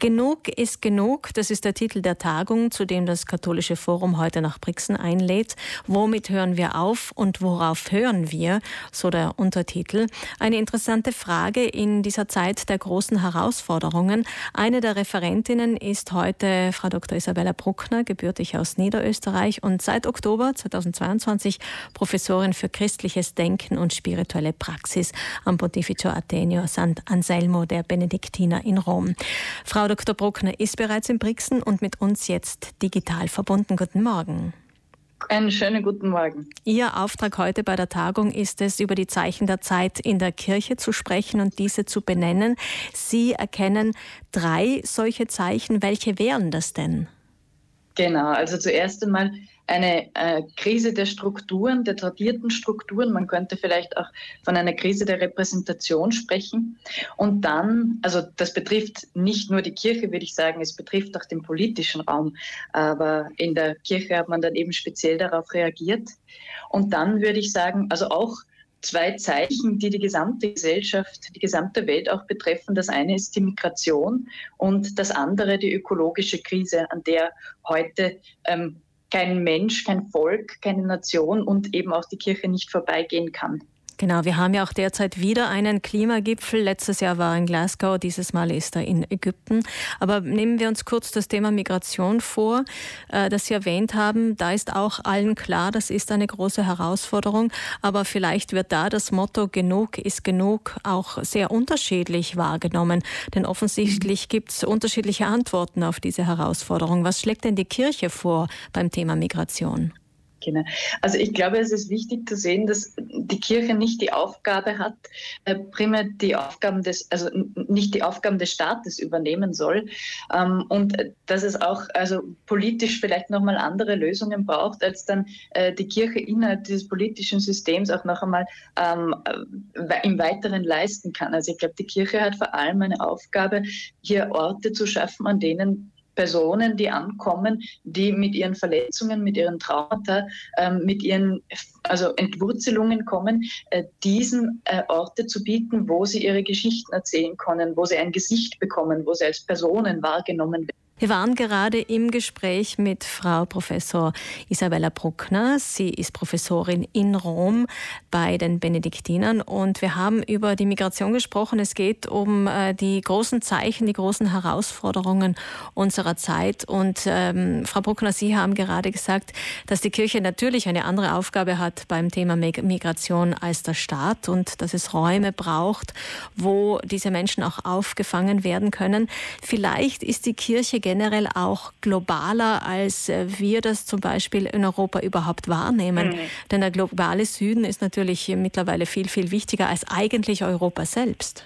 Genug ist genug, das ist der Titel der Tagung, zu dem das Katholische Forum heute nach Brixen einlädt. Womit hören wir auf und worauf hören wir? So der Untertitel. Eine interessante Frage in dieser Zeit der großen Herausforderungen. Eine der Referentinnen ist heute Frau Dr. Isabella Bruckner, gebürtig aus Niederösterreich und seit Oktober 2022 Professorin für christliches Denken und spirituelle Praxis am Pontificio Ateneo St. Anselmo der Benediktiner in Rom. Frau Frau Dr. Bruckner ist bereits in Brixen und mit uns jetzt digital verbunden. Guten Morgen. Einen schönen guten Morgen. Ihr Auftrag heute bei der Tagung ist es, über die Zeichen der Zeit in der Kirche zu sprechen und diese zu benennen. Sie erkennen drei solche Zeichen. Welche wären das denn? Genau, also zuerst einmal eine äh, Krise der Strukturen, der tradierten Strukturen. Man könnte vielleicht auch von einer Krise der Repräsentation sprechen. Und dann, also das betrifft nicht nur die Kirche, würde ich sagen, es betrifft auch den politischen Raum. Aber in der Kirche hat man dann eben speziell darauf reagiert. Und dann würde ich sagen, also auch zwei Zeichen, die die gesamte Gesellschaft, die gesamte Welt auch betreffen. Das eine ist die Migration und das andere die ökologische Krise, an der heute ähm, kein Mensch, kein Volk, keine Nation und eben auch die Kirche nicht vorbeigehen kann. Genau, wir haben ja auch derzeit wieder einen Klimagipfel. Letztes Jahr war er in Glasgow, dieses Mal ist er in Ägypten. Aber nehmen wir uns kurz das Thema Migration vor, äh, das Sie erwähnt haben. Da ist auch allen klar, das ist eine große Herausforderung. Aber vielleicht wird da das Motto genug ist genug auch sehr unterschiedlich wahrgenommen. Denn offensichtlich gibt es unterschiedliche Antworten auf diese Herausforderung. Was schlägt denn die Kirche vor beim Thema Migration? Genau. Also ich glaube, es ist wichtig zu sehen, dass die Kirche nicht die Aufgabe hat, äh, primär die Aufgaben des, also nicht die Aufgaben des Staates übernehmen soll ähm, und dass es auch also politisch vielleicht nochmal andere Lösungen braucht, als dann äh, die Kirche innerhalb dieses politischen Systems auch noch einmal ähm, im Weiteren leisten kann. Also ich glaube, die Kirche hat vor allem eine Aufgabe, hier Orte zu schaffen, an denen Personen, die ankommen, die mit ihren Verletzungen, mit ihren Traumata, ähm, mit ihren also Entwurzelungen kommen, äh, diesen äh, Orte zu bieten, wo sie ihre Geschichten erzählen können, wo sie ein Gesicht bekommen, wo sie als Personen wahrgenommen werden. Wir waren gerade im Gespräch mit Frau Professor Isabella Bruckner. Sie ist Professorin in Rom bei den Benediktinern und wir haben über die Migration gesprochen. Es geht um äh, die großen Zeichen, die großen Herausforderungen unserer Zeit. Und ähm, Frau Bruckner, Sie haben gerade gesagt, dass die Kirche natürlich eine andere Aufgabe hat beim Thema Migration als der Staat und dass es Räume braucht, wo diese Menschen auch aufgefangen werden können. Vielleicht ist die Kirche generell auch globaler, als äh, wir das zum Beispiel in Europa überhaupt wahrnehmen. Mhm. Denn der globale Süden ist natürlich mittlerweile viel, viel wichtiger als eigentlich Europa selbst.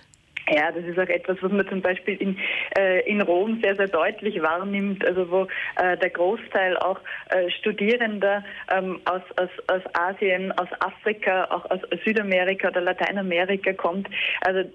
Ja, das ist auch etwas, was man zum Beispiel in, äh, in Rom sehr, sehr deutlich wahrnimmt, also wo äh, der Großteil auch äh, Studierender ähm, aus, aus, aus Asien, aus Afrika, auch aus Südamerika oder Lateinamerika kommt. Also,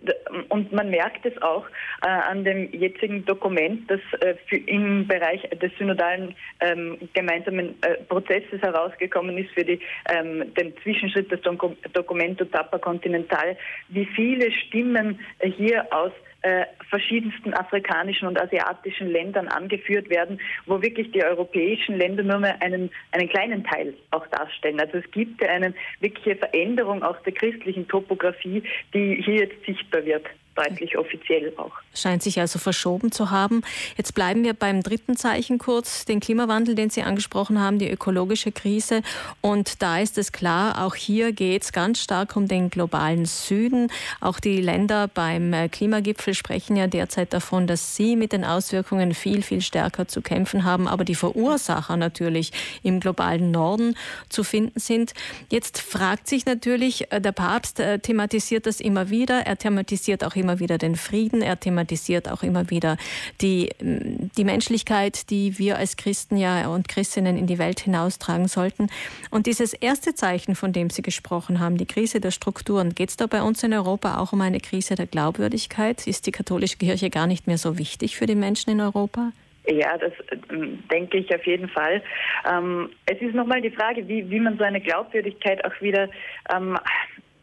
und man merkt es auch äh, an dem jetzigen Dokument, das äh, im Bereich des synodalen ähm, gemeinsamen äh, Prozesses herausgekommen ist für die, ähm, den Zwischenschritt des Documento Tapa Continental, wie viele Stimmen hier aus äh, verschiedensten afrikanischen und asiatischen Ländern angeführt werden, wo wirklich die europäischen Länder nur mehr einen, einen kleinen Teil auch darstellen. Also es gibt eine wirkliche Veränderung auch der christlichen Topografie, die hier jetzt sichtbar wird deutlich offiziell auch. Scheint sich also verschoben zu haben. Jetzt bleiben wir beim dritten Zeichen kurz, den Klimawandel, den Sie angesprochen haben, die ökologische Krise. Und da ist es klar, auch hier geht es ganz stark um den globalen Süden. Auch die Länder beim äh, Klimagipfel sprechen ja derzeit davon, dass sie mit den Auswirkungen viel, viel stärker zu kämpfen haben, aber die Verursacher natürlich im globalen Norden zu finden sind. Jetzt fragt sich natürlich, äh, der Papst äh, thematisiert das immer wieder, er thematisiert auch immer immer wieder den Frieden, er thematisiert auch immer wieder die, die Menschlichkeit, die wir als Christen ja und Christinnen in die Welt hinaustragen sollten. Und dieses erste Zeichen, von dem Sie gesprochen haben, die Krise der Strukturen, geht es da bei uns in Europa auch um eine Krise der Glaubwürdigkeit? Ist die katholische Kirche gar nicht mehr so wichtig für die Menschen in Europa? Ja, das ähm, denke ich auf jeden Fall. Ähm, es ist nochmal die Frage, wie, wie man so eine Glaubwürdigkeit auch wieder ähm,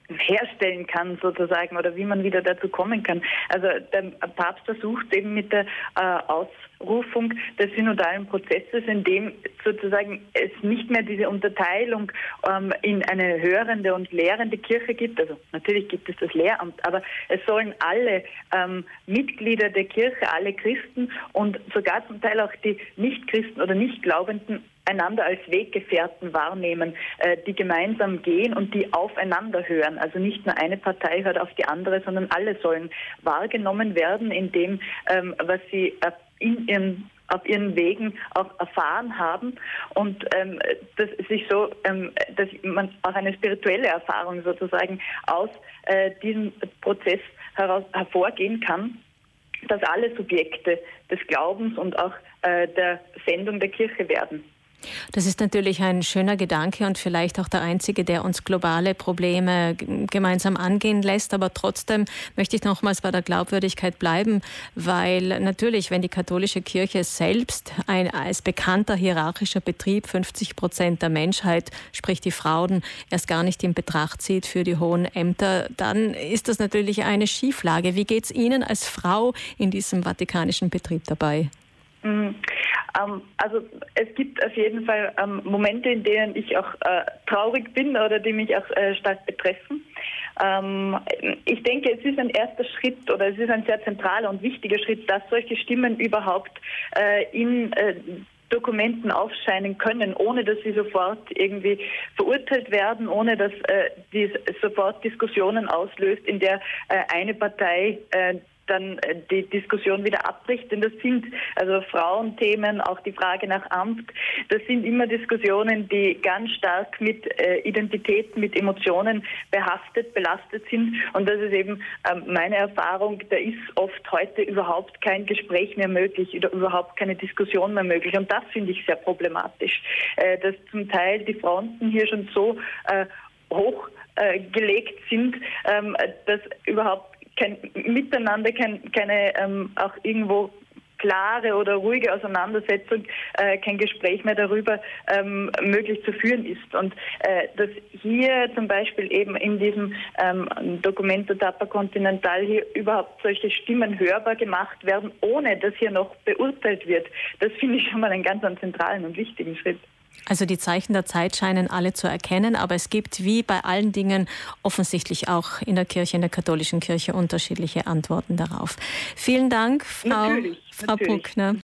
herstellen kann sozusagen oder wie man wieder dazu kommen kann. Also der Papst versucht eben mit der äh, Ausrufung des synodalen Prozesses, in dem sozusagen es nicht mehr diese Unterteilung ähm, in eine hörende und lehrende Kirche gibt. Also natürlich gibt es das Lehramt, aber es sollen alle ähm, Mitglieder der Kirche, alle Christen und sogar zum Teil auch die Nichtchristen oder Nichtglaubenden einander als Weggefährten wahrnehmen, äh, die gemeinsam gehen und die aufeinander hören. Also nicht nur eine Partei hört auf die andere, sondern alle sollen wahrgenommen werden in dem, ähm, was sie äh, in ihren auf ihren Wegen auch erfahren haben und ähm, dass sich so, ähm, dass man auch eine spirituelle Erfahrung sozusagen aus äh, diesem Prozess heraus hervorgehen kann, dass alle Subjekte des Glaubens und auch äh, der Sendung der Kirche werden. Das ist natürlich ein schöner Gedanke und vielleicht auch der einzige, der uns globale Probleme gemeinsam angehen lässt. Aber trotzdem möchte ich nochmals bei der Glaubwürdigkeit bleiben, weil natürlich, wenn die katholische Kirche selbst ein, als bekannter hierarchischer Betrieb 50 Prozent der Menschheit, sprich die Frauen, erst gar nicht in Betracht zieht für die hohen Ämter, dann ist das natürlich eine Schieflage. Wie geht es Ihnen als Frau in diesem vatikanischen Betrieb dabei? Mhm. Ähm, also es gibt auf jeden Fall ähm, Momente, in denen ich auch äh, traurig bin oder die mich auch äh, stark betreffen. Ähm, ich denke, es ist ein erster Schritt oder es ist ein sehr zentraler und wichtiger Schritt, dass solche Stimmen überhaupt äh, in äh, Dokumenten aufscheinen können, ohne dass sie sofort irgendwie verurteilt werden, ohne dass äh, dies sofort Diskussionen auslöst, in der äh, eine Partei äh, dann äh, die Diskussion wieder abbricht. Denn das sind also Frauenthemen, auch die Frage nach Amt, das sind immer Diskussionen, die ganz stark mit äh, Identität, mit Emotionen behaftet, belastet sind. Und das ist eben ähm, meine Erfahrung, da ist oft heute überhaupt kein Gespräch mehr möglich oder überhaupt keine Diskussion mehr möglich. Und das finde ich sehr problematisch, äh, dass zum Teil die Fronten hier schon so hoch gelegt sind, ähm, dass überhaupt kein Miteinander, kein, keine ähm, auch irgendwo klare oder ruhige Auseinandersetzung, äh, kein Gespräch mehr darüber ähm, möglich zu führen ist. Und äh, dass hier zum Beispiel eben in diesem ähm, Documento Tapa Continental hier überhaupt solche Stimmen hörbar gemacht werden, ohne dass hier noch beurteilt wird, das finde ich schon mal einen ganz zentralen und wichtigen Schritt. Also die Zeichen der Zeit scheinen alle zu erkennen, aber es gibt wie bei allen Dingen offensichtlich auch in der Kirche, in der katholischen Kirche unterschiedliche Antworten darauf. Vielen Dank, Frau, natürlich, Frau natürlich. Bruckner.